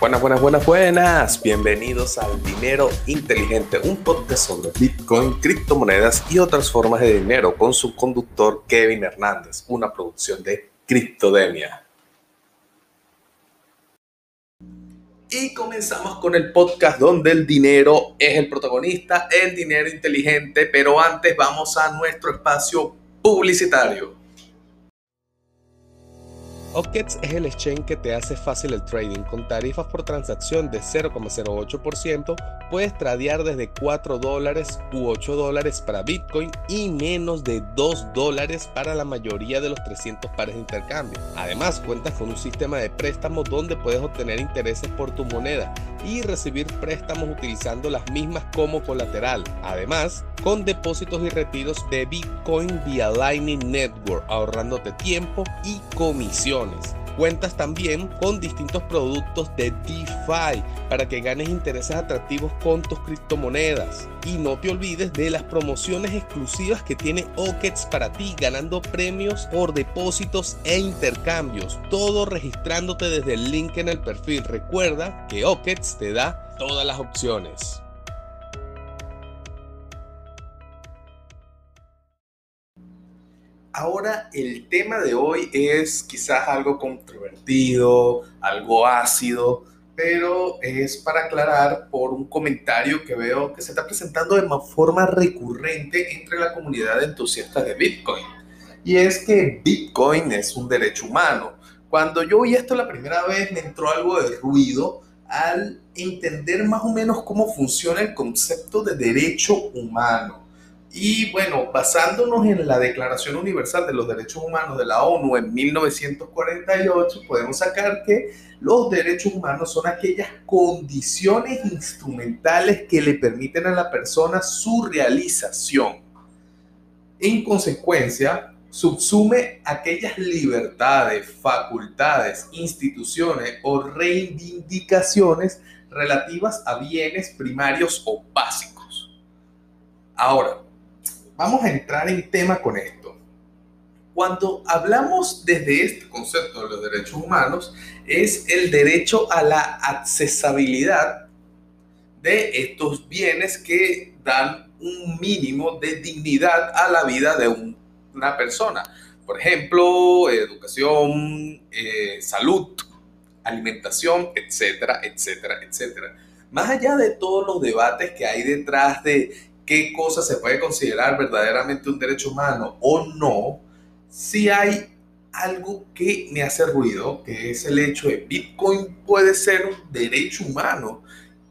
Buenas, buenas, buenas, buenas. Bienvenidos al Dinero Inteligente, un podcast sobre Bitcoin, criptomonedas y otras formas de dinero con su conductor Kevin Hernández, una producción de Criptodemia. Y comenzamos con el podcast donde el dinero es el protagonista, el dinero inteligente, pero antes vamos a nuestro espacio publicitario. OKEX es el exchange que te hace fácil el trading. Con tarifas por transacción de 0,08%, puedes tradear desde 4 dólares u 8 dólares para Bitcoin y menos de 2 dólares para la mayoría de los 300 pares de intercambio. Además, cuentas con un sistema de préstamos donde puedes obtener intereses por tu moneda y recibir préstamos utilizando las mismas como colateral. Además, con depósitos y retiros de Bitcoin vía Lightning Network, ahorrándote tiempo y Cuentas también con distintos productos de DeFi para que ganes intereses atractivos con tus criptomonedas. Y no te olvides de las promociones exclusivas que tiene OKEX para ti, ganando premios por depósitos e intercambios. Todo registrándote desde el link en el perfil. Recuerda que OKEX te da todas las opciones. Ahora el tema de hoy es quizás algo controvertido, algo ácido, pero es para aclarar por un comentario que veo que se está presentando de forma recurrente entre la comunidad de entusiastas de Bitcoin. Y es que Bitcoin es un derecho humano. Cuando yo oí esto la primera vez me entró algo de ruido al entender más o menos cómo funciona el concepto de derecho humano. Y bueno, basándonos en la Declaración Universal de los Derechos Humanos de la ONU en 1948, podemos sacar que los derechos humanos son aquellas condiciones instrumentales que le permiten a la persona su realización. En consecuencia, subsume aquellas libertades, facultades, instituciones o reivindicaciones relativas a bienes primarios o básicos. Ahora, vamos a entrar en tema con esto. Cuando hablamos desde este concepto de los derechos humanos, es el derecho a la accesibilidad de estos bienes que dan un mínimo de dignidad a la vida de una persona. Por ejemplo, educación, eh, salud, alimentación, etcétera, etcétera, etcétera. Más allá de todos los debates que hay detrás de qué cosa se puede considerar verdaderamente un derecho humano o no, si hay algo que me hace ruido, que es el hecho de Bitcoin puede ser un derecho humano.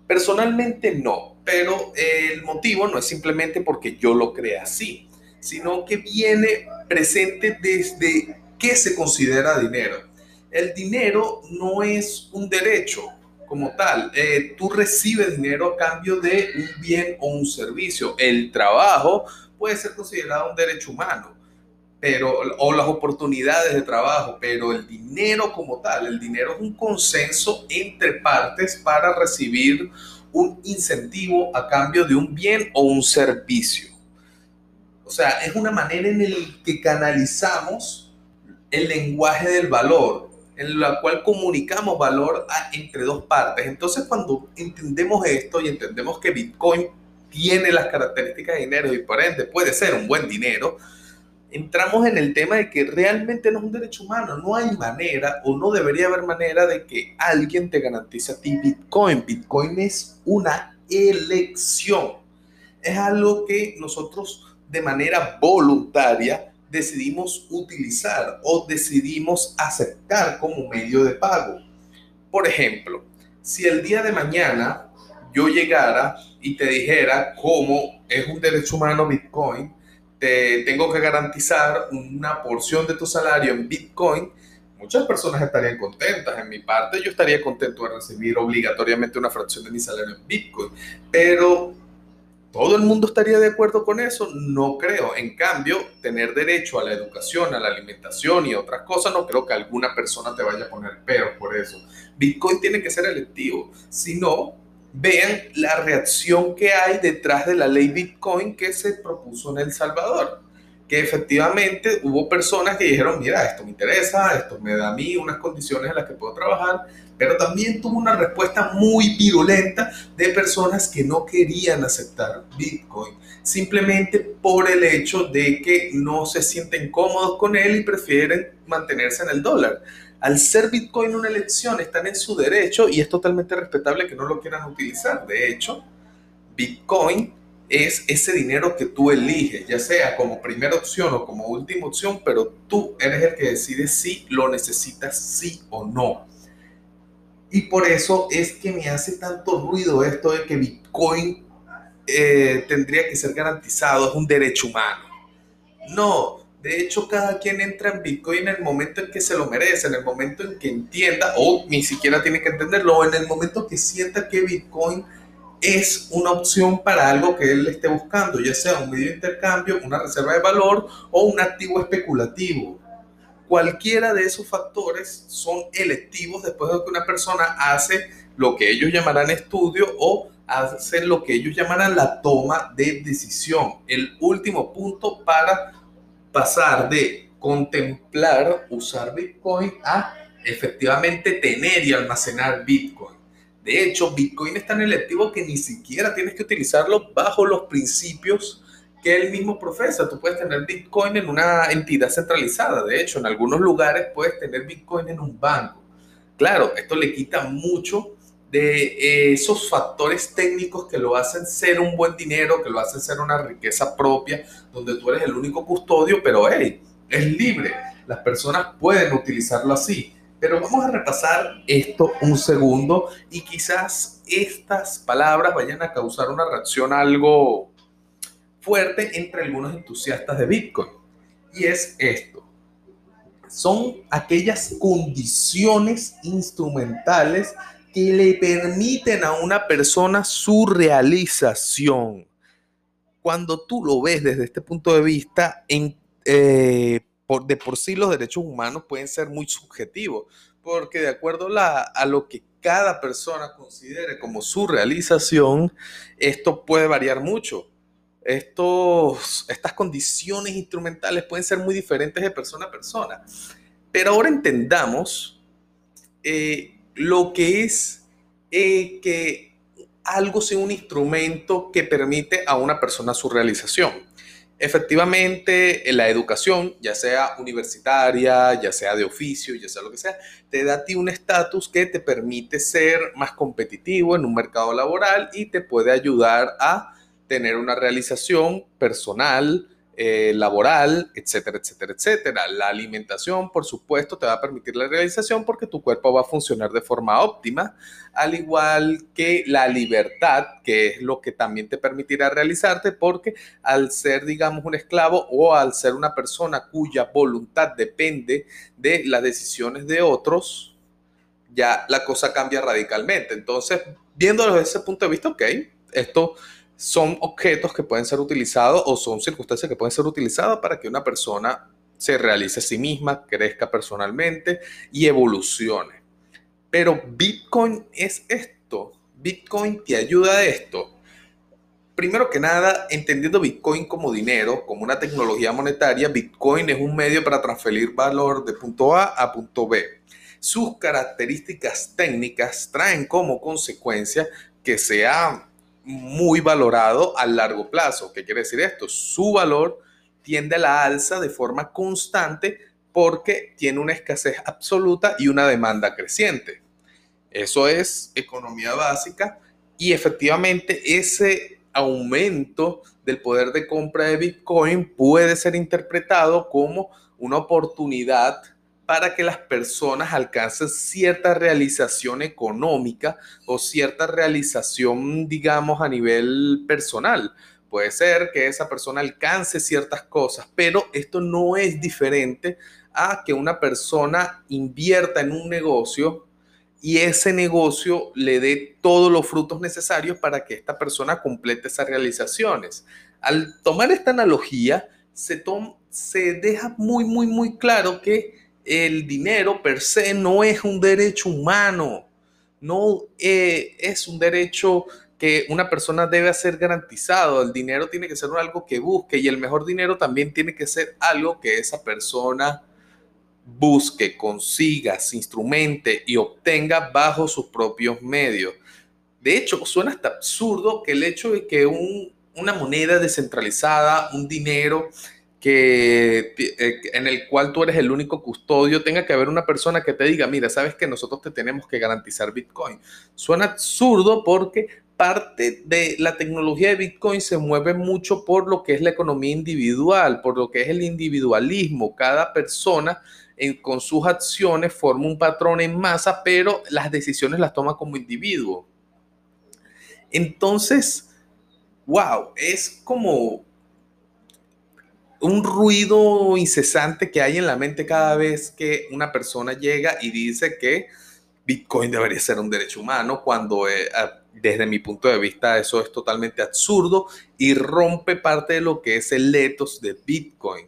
Personalmente no, pero el motivo no es simplemente porque yo lo crea así, sino que viene presente desde qué se considera dinero. El dinero no es un derecho, como tal. Eh, tú recibes dinero a cambio de un bien o un servicio. El trabajo puede ser considerado un derecho humano, pero, o las oportunidades de trabajo, pero el dinero como tal, el dinero es un consenso entre partes para recibir un incentivo a cambio de un bien o un servicio. O sea, es una manera en la que canalizamos el lenguaje del valor, en la cual comunicamos valor entre dos partes. Entonces, cuando entendemos esto y entendemos que Bitcoin tiene las características de dinero y por ende puede ser un buen dinero, entramos en el tema de que realmente no es un derecho humano. No hay manera o no debería haber manera de que alguien te garantice a ti Bitcoin. Bitcoin es una elección. Es algo que nosotros de manera voluntaria decidimos utilizar o decidimos aceptar como medio de pago. Por ejemplo, si el día de mañana yo llegara y te dijera cómo es un derecho humano Bitcoin, te tengo que garantizar una porción de tu salario en Bitcoin, muchas personas estarían contentas. En mi parte, yo estaría contento de recibir obligatoriamente una fracción de mi salario en Bitcoin, pero ¿Todo el mundo estaría de acuerdo con eso? No creo. En cambio, tener derecho a la educación, a la alimentación y otras cosas, no creo que alguna persona te vaya a poner peor por eso. Bitcoin tiene que ser electivo. Si no, vean la reacción que hay detrás de la ley Bitcoin que se propuso en El Salvador que efectivamente hubo personas que dijeron, mira, esto me interesa, esto me da a mí unas condiciones en las que puedo trabajar, pero también tuvo una respuesta muy virulenta de personas que no querían aceptar Bitcoin, simplemente por el hecho de que no se sienten cómodos con él y prefieren mantenerse en el dólar. Al ser Bitcoin una elección, están en su derecho y es totalmente respetable que no lo quieran utilizar. De hecho, Bitcoin es ese dinero que tú eliges, ya sea como primera opción o como última opción, pero tú eres el que decide si lo necesitas sí o no. Y por eso es que me hace tanto ruido esto de que Bitcoin eh, tendría que ser garantizado, es un derecho humano. No, de hecho cada quien entra en Bitcoin en el momento en que se lo merece, en el momento en que entienda, o ni siquiera tiene que entenderlo, en el momento que sienta que Bitcoin es una opción para algo que él esté buscando, ya sea un medio de intercambio, una reserva de valor o un activo especulativo. Cualquiera de esos factores son electivos después de que una persona hace lo que ellos llamarán estudio o hace lo que ellos llamarán la toma de decisión. El último punto para pasar de contemplar usar Bitcoin a efectivamente tener y almacenar Bitcoin. De hecho, Bitcoin es tan electivo que ni siquiera tienes que utilizarlo bajo los principios que él mismo profesa. Tú puedes tener Bitcoin en una entidad centralizada. De hecho, en algunos lugares puedes tener Bitcoin en un banco. Claro, esto le quita mucho de eh, esos factores técnicos que lo hacen ser un buen dinero, que lo hacen ser una riqueza propia, donde tú eres el único custodio, pero hey, es libre. Las personas pueden utilizarlo así. Pero vamos a repasar esto un segundo y quizás estas palabras vayan a causar una reacción algo fuerte entre algunos entusiastas de Bitcoin. Y es esto. Son aquellas condiciones instrumentales que le permiten a una persona su realización. Cuando tú lo ves desde este punto de vista, en, eh, de por sí los derechos humanos pueden ser muy subjetivos, porque de acuerdo a lo que cada persona considere como su realización, esto puede variar mucho. Estos, estas condiciones instrumentales pueden ser muy diferentes de persona a persona. Pero ahora entendamos eh, lo que es eh, que algo sea un instrumento que permite a una persona su realización. Efectivamente, la educación, ya sea universitaria, ya sea de oficio, ya sea lo que sea, te da a ti un estatus que te permite ser más competitivo en un mercado laboral y te puede ayudar a tener una realización personal, eh, laboral, etcétera, etcétera, etcétera. La alimentación, por supuesto, te va a permitir la realización porque tu cuerpo va a funcionar de forma óptima, al igual que la libertad, que es lo que también te permitirá realizarte porque al ser, digamos, un esclavo o al ser una persona cuya voluntad depende de las decisiones de otros, ya la cosa cambia radicalmente. Entonces, viéndolo desde ese punto de vista, ok, esto son objetos que pueden ser utilizados o son circunstancias que pueden ser utilizadas para que una persona se realice a sí misma, crezca personalmente y evolucione. Pero Bitcoin es esto. Bitcoin te ayuda a esto. Primero que nada, entendiendo Bitcoin como dinero, como una tecnología monetaria, Bitcoin es un medio para transferir valor de punto A a punto B. Sus características técnicas traen como consecuencia que sea muy valorado a largo plazo. ¿Qué quiere decir esto? Su valor tiende a la alza de forma constante porque tiene una escasez absoluta y una demanda creciente. Eso es economía básica y efectivamente ese aumento del poder de compra de Bitcoin puede ser interpretado como una oportunidad para que las personas alcancen cierta realización económica o cierta realización, digamos, a nivel personal. Puede ser que esa persona alcance ciertas cosas, pero esto no es diferente a que una persona invierta en un negocio y ese negocio le dé todos los frutos necesarios para que esta persona complete esas realizaciones. Al tomar esta analogía, se, deja muy, muy, muy claro que el dinero per se no es un derecho humano, no eh, es un derecho que una persona debe ser garantizado, el dinero tiene que ser algo que busque y el mejor dinero también tiene que ser algo que esa persona busque, consiga, se instrumente y obtenga bajo sus propios medios. De hecho, suena hasta absurdo que el hecho de que una moneda descentralizada, un dinero que, eh, en el cual tú eres el único custodio, tenga que haber una persona que te diga, mira, sabes que nosotros te tenemos que garantizar Bitcoin. Suena absurdo porque parte de la tecnología de Bitcoin se mueve mucho por lo que es la economía individual, por lo que es el individualismo. Cada persona con sus acciones forma un patrón en masa, pero las decisiones las toma como individuo. Entonces, wow, es como un ruido incesante que hay en la mente cada vez que una persona llega y dice que Bitcoin debería ser un derecho humano, cuando eh, desde mi punto de vista eso es totalmente absurdo y rompe parte de lo que es el ethos de Bitcoin.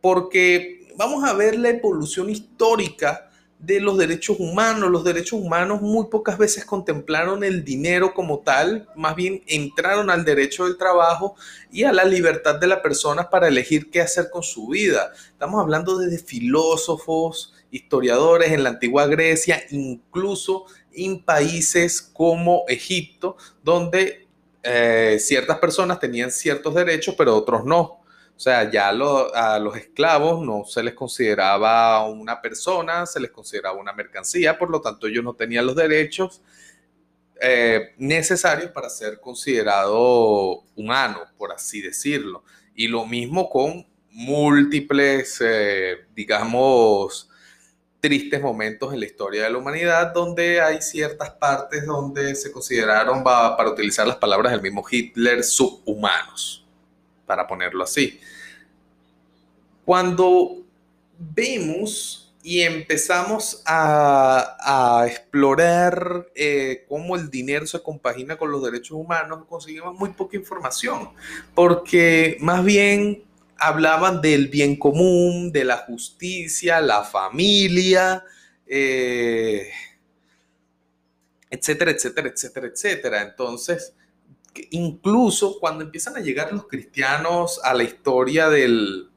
Porque vamos a ver la evolución histórica de los derechos humanos. Los derechos humanos muy pocas veces contemplaron el dinero como tal, más bien entraron al derecho del trabajo y a la libertad de la persona para elegir qué hacer con su vida. Estamos hablando de filósofos, historiadores en la antigua Grecia, incluso en países como Egipto, donde eh, ciertas personas tenían ciertos derechos, pero otros no. O sea, ya a los esclavos no se les consideraba una persona, se les consideraba una mercancía, por lo tanto ellos no tenían los derechos eh, necesarios para ser considerado humano, por así decirlo. Y lo mismo con múltiples, eh, digamos, tristes momentos en la historia de la humanidad donde hay ciertas partes donde se consideraron, para utilizar las palabras del mismo Hitler, subhumanos para ponerlo así. Cuando vemos y empezamos a, explorar eh, cómo el dinero se compagina con los derechos humanos, conseguimos muy poca información, porque más bien hablaban del bien común, de la justicia, la familia, eh, etcétera, etcétera, etcétera, etcétera. Entonces, incluso cuando empiezan a llegar los cristianos a la historia del,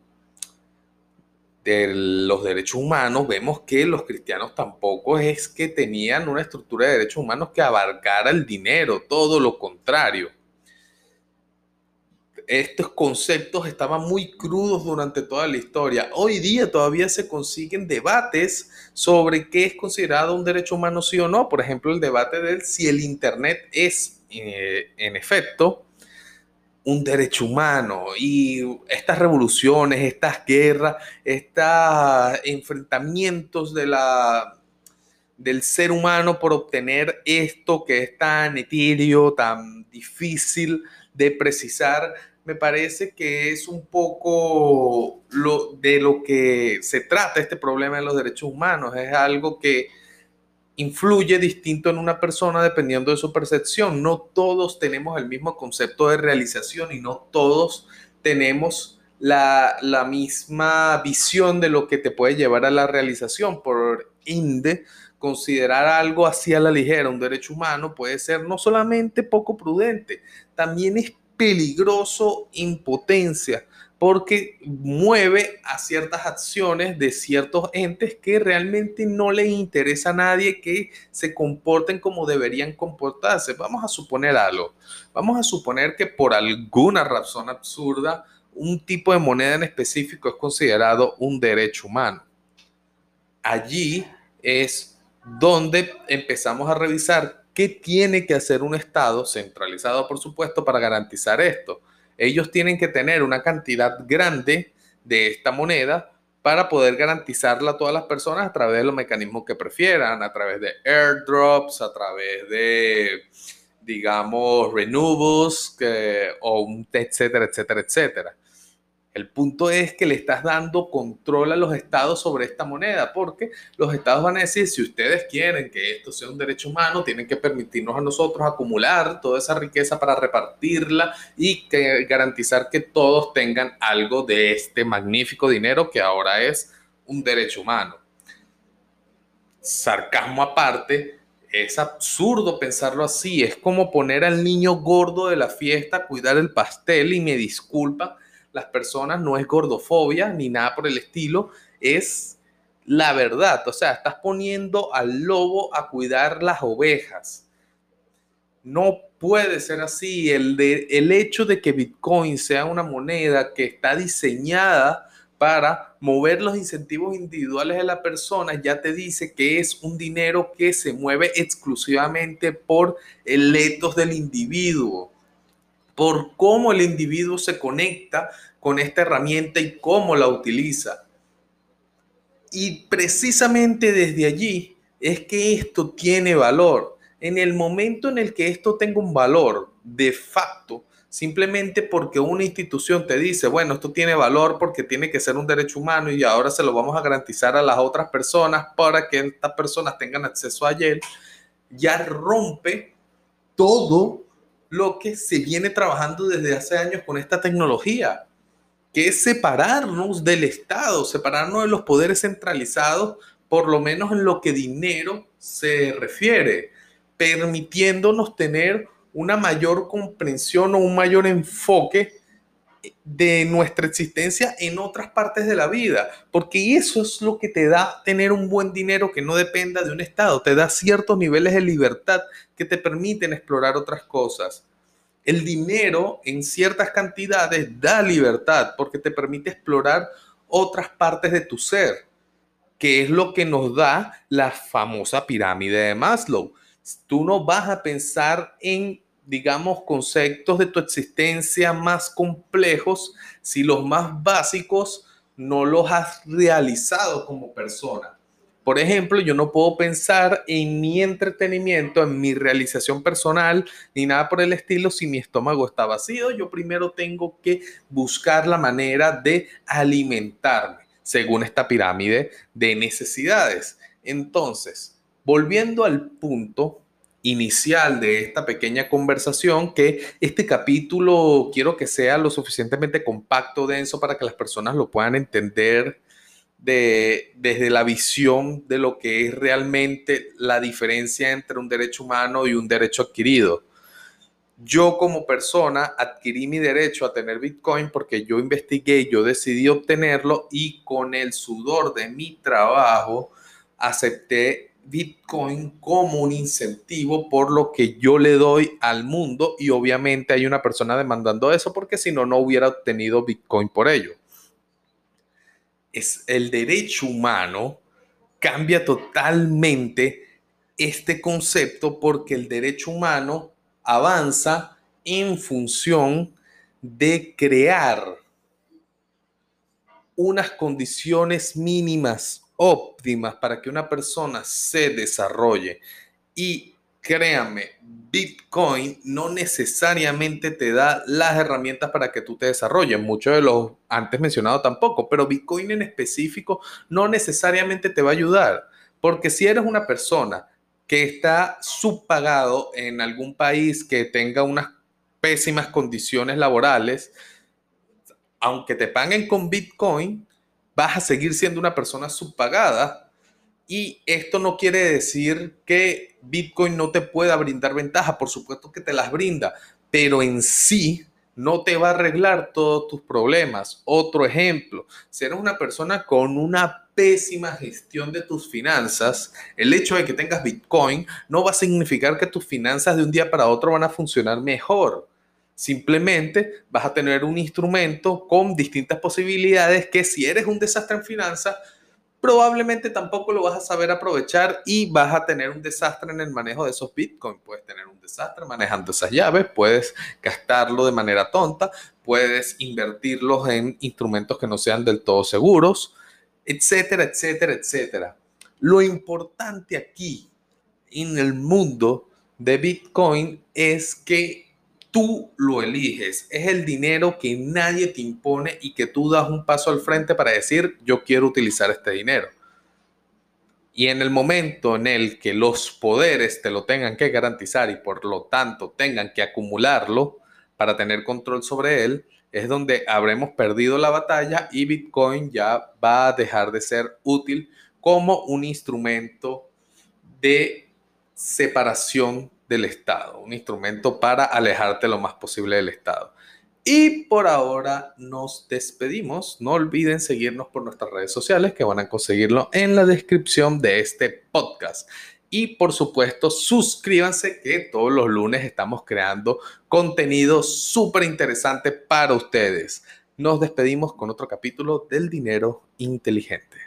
de los derechos humanos, vemos que los cristianos tampoco es que tenían una estructura de derechos humanos que abarcara el dinero, todo lo contrario. Estos conceptos estaban muy crudos durante toda la historia. Hoy día todavía se consiguen debates sobre qué es considerado un derecho humano sí o no. Por ejemplo, el debate de si el Internet es en efecto, un derecho humano y estas revoluciones, estas guerras, estos enfrentamientos de la, del ser humano por obtener esto que es tan etéreo, tan difícil de precisar, me parece que es un poco lo, de lo que se trata este problema de los derechos humanos. Es algo que influye distinto en una persona dependiendo de su percepción. No todos tenemos el mismo concepto de realización y no todos tenemos la, misma visión de lo que te puede llevar a la realización. Por ende, considerar algo así a la ligera, un derecho humano, puede ser no solamente poco prudente, también es peligroso impotencia porque mueve a ciertas acciones de ciertos entes que realmente no le interesa a nadie que se comporten como deberían comportarse. Vamos a suponer algo. Vamos a suponer que por alguna razón absurda, un tipo de moneda en específico es considerado un derecho humano. Allí es donde empezamos a revisar qué tiene que hacer un Estado, centralizado por supuesto, para garantizar esto ellos tienen que tener una cantidad grande de esta moneda para poder garantizarla a todas las personas a través de los mecanismos que prefieran, a través de airdrops, a través de, digamos, renewables, o un, etcétera, etcétera, etcétera. El punto es que le estás dando control a los estados sobre esta moneda, porque los estados van a decir, si ustedes quieren que esto sea un derecho humano, tienen que permitirnos a nosotros acumular toda esa riqueza para repartirla y garantizar que todos tengan algo de este magnífico dinero que ahora es un derecho humano. Sarcasmo aparte, es absurdo pensarlo así. Es como poner al niño gordo de la fiesta a cuidar el pastel y me disculpa, las personas no es gordofobia ni nada por el estilo, es la verdad. O sea, estás poniendo al lobo a cuidar las ovejas. No puede ser así. El, de, el hecho de que Bitcoin sea una moneda que está diseñada para mover los incentivos individuales de la persona, ya te dice que es un dinero que se mueve exclusivamente por el etos del individuo, por cómo el individuo se conecta con esta herramienta y cómo la utiliza. Y precisamente desde allí es que esto tiene valor. En el momento en el que esto tenga un valor de facto, simplemente porque una institución te dice, bueno, esto tiene valor porque tiene que ser un derecho humano y ahora se lo vamos a garantizar a las otras personas para que estas personas tengan acceso a él, ya rompe todo lo que se viene trabajando desde hace años con esta tecnología, que es separarnos del Estado, separarnos de los poderes centralizados, por lo menos en lo que dinero se refiere, permitiéndonos tener una mayor comprensión o un mayor enfoque de nuestra existencia en otras partes de la vida, porque eso es lo que te da tener un buen dinero que no dependa de un estado, te da ciertos niveles de libertad que te permiten explorar otras cosas. El dinero en ciertas cantidades da libertad porque te permite explorar otras partes de tu ser, que es lo que nos da la famosa pirámide de Maslow. Tú no vas a pensar en digamos, conceptos de tu existencia más complejos si los más básicos no los has realizado como persona. Por ejemplo, yo no puedo pensar en mi entretenimiento, en mi realización personal, ni nada por el estilo si mi estómago está vacío. Yo primero tengo que buscar la manera de alimentarme, según esta pirámide de necesidades. Entonces, volviendo al punto inicial de esta pequeña conversación que este capítulo quiero que sea lo suficientemente compacto, denso, para que las personas lo puedan entender de, desde la visión de lo que es realmente la diferencia entre un derecho humano y un derecho adquirido. Yo como persona adquirí mi derecho a tener Bitcoin porque yo investigué, yo decidí obtenerlo y con el sudor de mi trabajo acepté Bitcoin como un incentivo por lo que yo le doy al mundo y obviamente hay una persona demandando eso porque si no, no hubiera obtenido Bitcoin por ello. Es el derecho humano cambia totalmente este concepto porque el derecho humano avanza en función de crear unas condiciones mínimas óptimas para que una persona se desarrolle. Y créanme, Bitcoin no necesariamente te da las herramientas para que tú te desarrolles. Muchos de los antes mencionados tampoco, pero Bitcoin en específico no necesariamente te va a ayudar. Porque si eres una persona que está subpagado en algún país que tenga unas pésimas condiciones laborales, aunque te paguen con Bitcoin, vas a seguir siendo una persona subpagada. Y esto no quiere decir que Bitcoin no te pueda brindar ventaja, por supuesto que te las brinda, pero en sí no te va a arreglar todos tus problemas. Otro ejemplo, si eres una persona con una pésima gestión de tus finanzas, el hecho de que tengas Bitcoin no va a significar que tus finanzas de un día para otro van a funcionar mejor. Simplemente vas a tener un instrumento con distintas posibilidades que si eres un desastre en finanzas, probablemente tampoco lo vas a saber aprovechar y vas a tener un desastre en el manejo de esos bitcoins. Puedes tener un desastre manejando esas llaves, puedes gastarlo de manera tonta, puedes invertirlos en instrumentos que no sean del todo seguros, etcétera, etcétera, etcétera. Lo importante aquí en el mundo de Bitcoin es que tú lo eliges. Es el dinero que nadie te impone y que tú das un paso al frente para decir, yo quiero utilizar este dinero. Y en el momento en el que los poderes te lo tengan que garantizar y por lo tanto tengan que acumularlo para tener control sobre él, es donde habremos perdido la batalla y Bitcoin ya va a dejar de ser útil como un instrumento de separación del Estado, un instrumento para alejarte lo más posible del Estado. Y por ahora nos despedimos. No olviden seguirnos por nuestras redes sociales que van a conseguirlo en la descripción de este podcast. Y por supuesto, suscríbanse que todos los lunes estamos creando contenido súper interesante para ustedes. Nos despedimos con otro capítulo del dinero inteligente.